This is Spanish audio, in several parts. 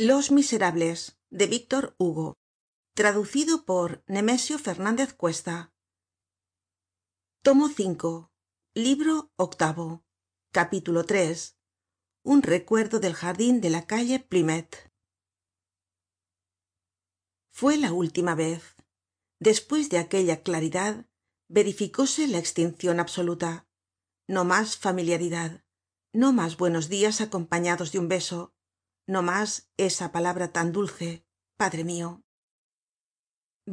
los miserables de víctor hugo. Traducido por nemesio fernandez cuesta. Tomo v libro octavo capítulo tres un recuerdo del jardin de la calle plumet. Fue la última vez. Despues de aquella claridad verificóse la extincion absoluta. No mas familiaridad no mas buenos dias acompañados de un beso no mas esa palabra tan dulce padre mio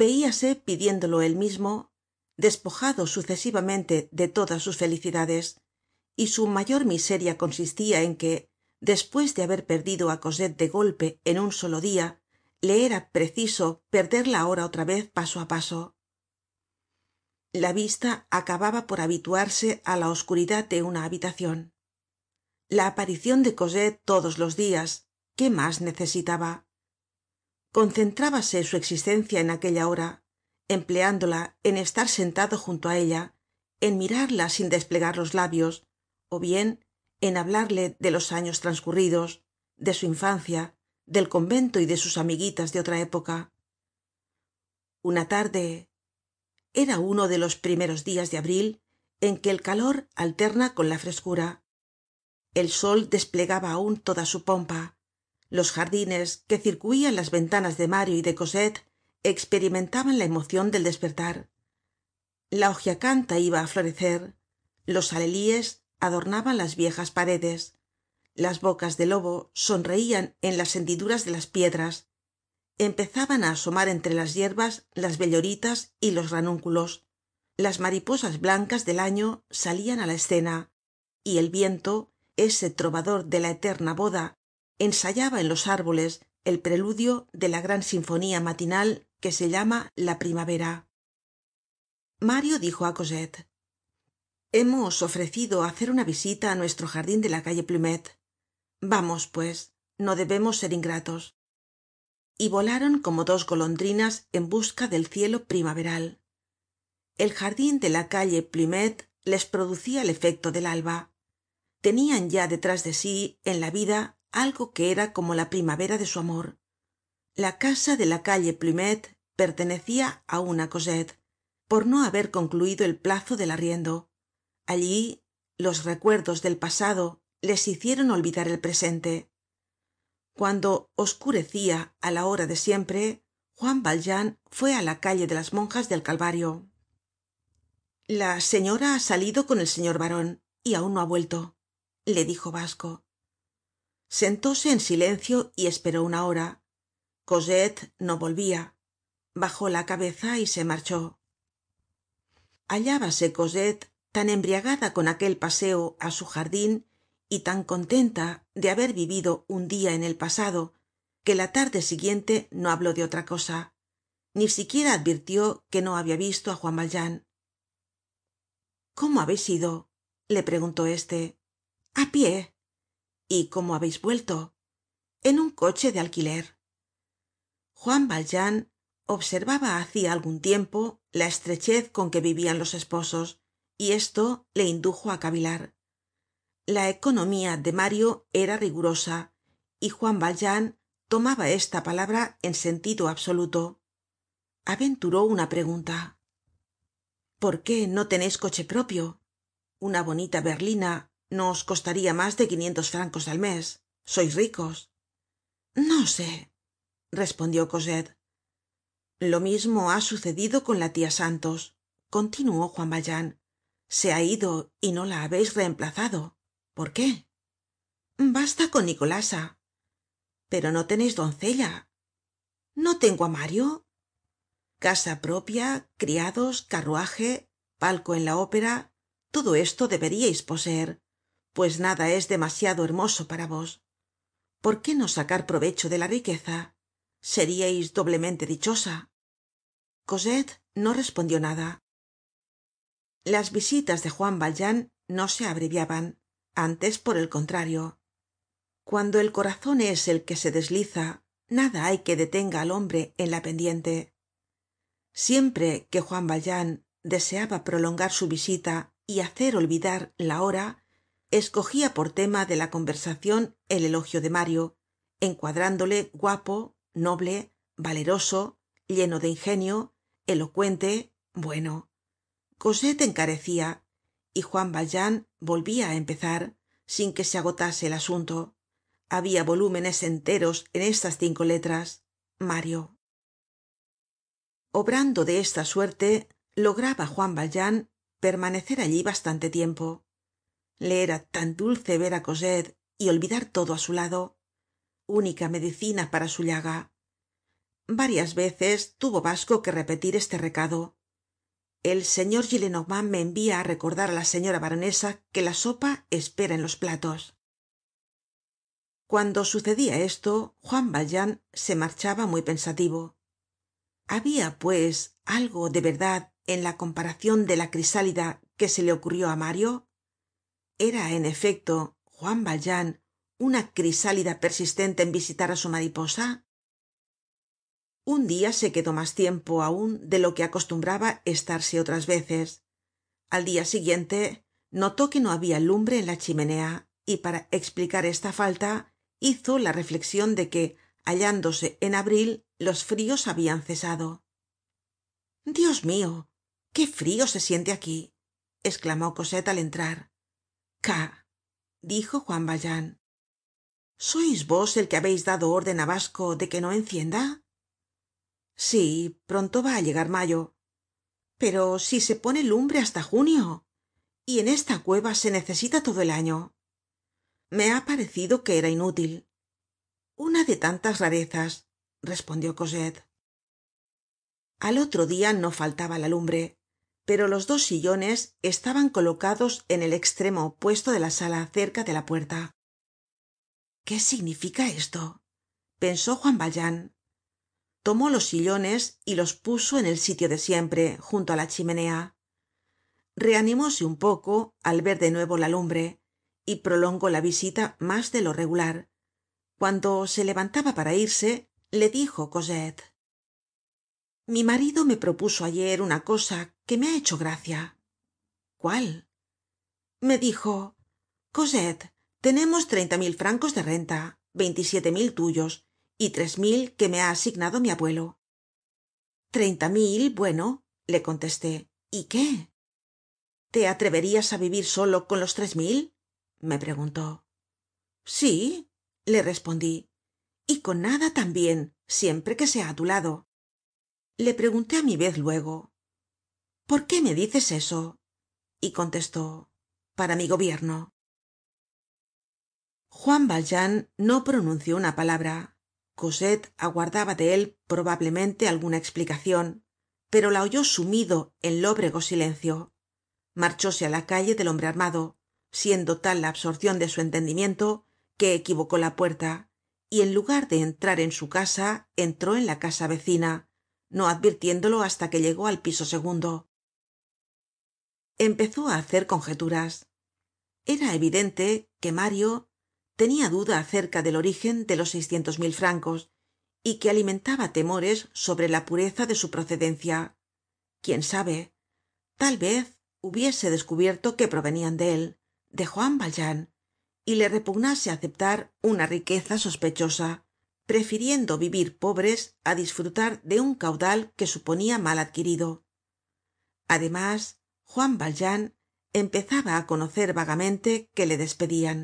veíase pidiéndolo él mismo despojado sucesivamente de todas sus felicidades y su mayor miseria consistia en que despues de haber perdido á cosette de golpe en un solo dia le era preciso perderla ahora otra vez paso á paso. La vista acababa por habituarse á la oscuridad de una habitacion la aparicion de cosette todos los dias qué mas necesitaba concentrábase su existencia en aquella hora empleándola en estar sentado junto á ella en mirarla sin desplegar los labios ó bien en hablarle de los años transcurridos de su infancia del convento y de sus amiguitas de otra época. Una tarde era uno de los primeros dias de abril en que el calor alterna con la frescura. El sol desplegaba aun toda su pompa los jardines que circuian las ventanas de mario y de cosette experimentaban la emocion del despertar. La hogiacanta iba á florecer los alelíes adornaban las viejas paredes las bocas de lobo sonreian en las hendiduras de las piedras empezaban á asomar entre las yerbas las belloritas y los ranúnculos las mariposas blancas del año salian á la escena y el viento ese trovador de la eterna boda ensayaba en los árboles el preludio de la gran sinfonía matinal que se llama la primavera. Mario dijo á cosette hemos ofrecido hacer una visita á nuestro jardin de la calle plumet. Vamos pues no debemos ser ingratos y volaron como dos golondrinas en busca del cielo primaveral. El jardin de la calle plumet les producia el efecto del alba. Tenian ya detrás de sí en la vida algo que era como la primavera de su amor. La casa de la calle plumet pertenecia aun á cosette por no haber concluido el plazo del arriendo. Allí los recuerdos del pasado les hicieron olvidar el presente. Cuando oscurecia á la hora de siempre juan valjean fue á la calle de las monjas del calvario. La señora ha salido con el señor baron y aun no ha vuelto le dijo basco sentóse en silencio y esperó una hora. Cosette no volvia bajó la cabeza y se marchó. Hallábase cosette tan embriagada con aquel paseo á su jardin y tan contenta de haber vivido un dia en el pasado que la tarde siguiente no habló de otra cosa. Ni siquiera advirtió que no habia visto á juan valjean. Cómo habeis ido le preguntó éste. A pie y cómo habeis vuelto en un coche de alquiler. Juan valjean observaba hacia algun tiempo la estrechez con que vivian los esposos y esto le indujo á cavilar. La economía de mario era rigurosa y juan valjean tomaba esta palabra en sentido absoluto. Aventuró una pregunta. Por qué no teneis coche propio una bonita berlina no os costaria mas de quinientos francos al mes. Sois ricos. No sé respondió cosette. Lo mismo ha sucedido con la tia santos continuó juan valjean. Se ha ido y no la habeis reemplazado. Por qué basta con nicolasa. Pero no teneis doncella. No tengo á mario casa propia criados carruaje palco en la ópera. Todo esto deberíais poseer pues nada es demasiado hermoso para vos. Por qué no sacar provecho de la riqueza seriais doblemente dichosa cosette no respondió nada. Las visitas de juan valjean no se abreviaban antes por el contrario. Cuando el corazon es el que se desliza nada hay que detenga al hombre en la pendiente. Siempre que juan valjean deseaba prolongar su visita y hacer olvidar la hora escogia por tema de la conversacion el elogio de mario encuadrándole guapo noble valeroso lleno de ingenio elocuente bueno. Cosette encarecia y juan valjean volvia á empezar sin que se agotase el asunto. Habia volúmenes enteros en estas cinco letras. Mario. Obrando de esta suerte lograba juan valjean permanecer allí bastante tiempo le era tan dulce ver á cosette y olvidar todo á su lado. Única medicina para su llaga. Varias veces tuvo basco que repetir este recado. El señor gillenormand me envia á recordar á la señora baronesa que la sopa espera en los platos. Cuando sucedia esto juan valjean se marchaba muy pensativo. Habia pues algo de verdad en la comparacion de la crisálida que se le ocurrió á mario era en efecto juan valjean una crisálida persistente en visitar á su mariposa un dia se quedó mas tiempo aun de lo que acostumbraba estarse otras veces. Al dia siguiente notó que no habia lumbre en la chimenea y para explicar esta falta hizo la reflexion de que hallándose en abril los frios habian cesado. Dios mio qué frio se siente aquí esclamó cosette al entrar dijo juan valjean. Sois vos el que habeis dado orden á basco de que no encienda sí pronto va á llegar mayo. Pero si se pone lumbre hasta junio y en esta cueva se necesita todo el año. Me ha parecido que era inútil. Una de tantas rarezas respondió cosette. Al otro dia no faltaba la lumbre pero los dos sillones estaban colocados en el estremo opuesto de la sala cerca de la puerta. Qué significa esto pensó juan valjean. Tomó los sillones y los puso en el sitio de siempre junto á la chimenea. Reanimóse un poco al ver de nuevo la lumbre y prolongó la visita mas de lo regular. Cuando se levantaba para irse le dijo cosette. Mi marido me propuso ayer una cosa que me ha hecho gracia. Cuál me dijo cosette tenemos treinta mil francos de renta veintisiete mil tuyos y tres mil que me ha asignado mi abuelo. Treinta mil bueno le contesté. Y qué te atreverías á vivir solo con los tres mil me preguntó. Sí le respondí. Y con nada también siempre que sea á tu lado. Le pregunté á mi vez luego por qué me dices eso y contestó para mi gobierno. Juan valjean no pronunció una palabra. Cosette aguardaba de él probablemente alguna explicacion pero la oyó sumido en lóbrego silencio. Marchóse á la calle del hombre armado siendo tal la absorcion de su entendimiento que equivocó la puerta y en lugar de entrar en su casa entró en la casa vecina no advirtiéndolo hasta que llegó al piso segundo empezó á hacer conjeturas. Era evidente que mario tenia duda acerca del origen de los seiscientos mil francos y que alimentaba temores sobre la pureza de su procedencia. Quién sabe tal vez hubiese descubierto que provenian de él de juan valjean y le repugnase aceptar una riqueza sospechosa prefiriendo vivir pobres á disfrutar de un caudal que suponia mal adquirido. Además juan valjean empezaba á conocer vagamente que le despedian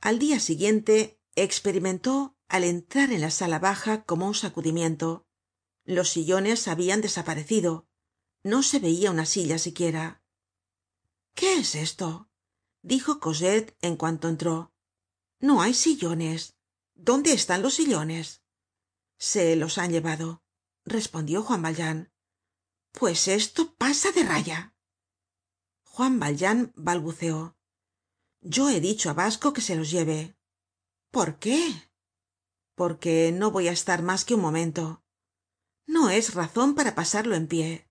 al dia siguiente experimentó al entrar en la sala baja como un sacudimiento. Los sillones habian desaparecido. No se veia una silla siquiera. Qué es esto dijo cosette en cuanto entró. No hay sillones. Dónde están los sillones se los han llevado respondió juan valjean pues esto pasa de raya. Juan valjean balbuceó. Yo he dicho á basco que se los lleve. Por qué porque no voy á estar mas que un momento. No es razon para pasarlo en pie.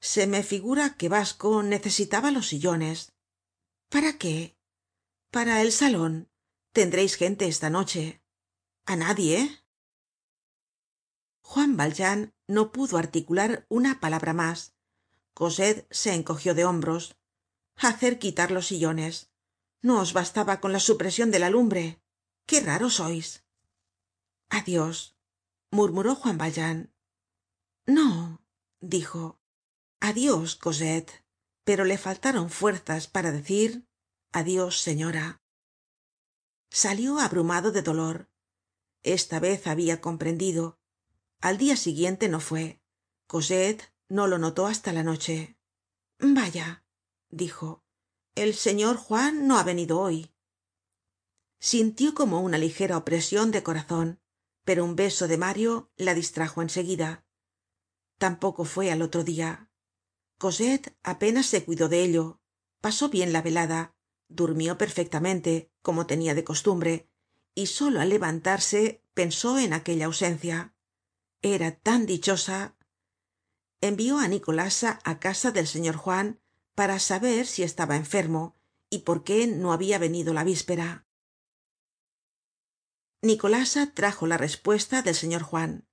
Se me figura que basco necesitaba los sillones. Para qué para el salon tendreis gente esta noche. A nadie juan valjean no pudo articular una palabra mas cosette se encogió de hombros. Hacer quitar los sillones. No os bastaba con la supresion de la lumbre. Qué raro sois. Adios murmuró juan valjean. No dijo. Adios cosette. Pero le faltaron fuerzas para decir adios señora. Salió abrumado de dolor. Esta vez habia comprendido al dia siguiente no fue cosette no lo notó hasta la noche. Vaya dijo el señor juan no ha venido hoy sintió como una ligera opresion de corazon pero un beso de mario la distrajo en seguida tampoco fue al otro dia cosette apenas se cuidó de ello. Pasó bien la velada durmió perfectamente como tenia de costumbre y solo al levantarse pensó en aquella ausencia era tan dichosa envió á nicolasa á casa del señor juan para saber si estaba enfermo y por qué no habia venido la víspera. Nicolasa trajo la respuesta del señor juan.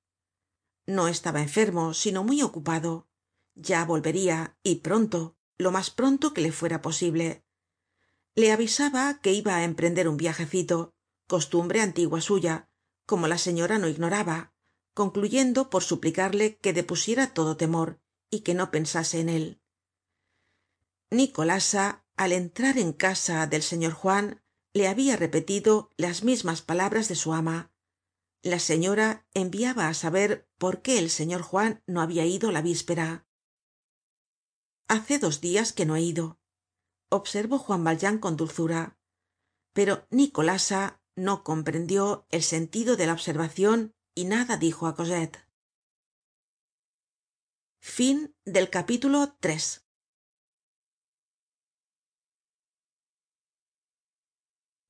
No estaba enfermo sino muy ocupado. Ya volveria y pronto lo mas pronto que le fuera posible. Le avisaba que iba á emprender un viajecito costumbre antigua suya como la señora no ignoraba concluyendo por suplicarle que depusiera todo temor y que no pensase en él. Nicolasa al entrar en casa del señor juan le habia repetido las mismas palabras de su ama. La señora enviaba á saber por qué el señor juan no habia ido la víspera. Hace dos dias que no ha ido observó juan valjean con dulzura. Pero nicolasa no comprendió el sentido de la observacion y nada dijo á cosette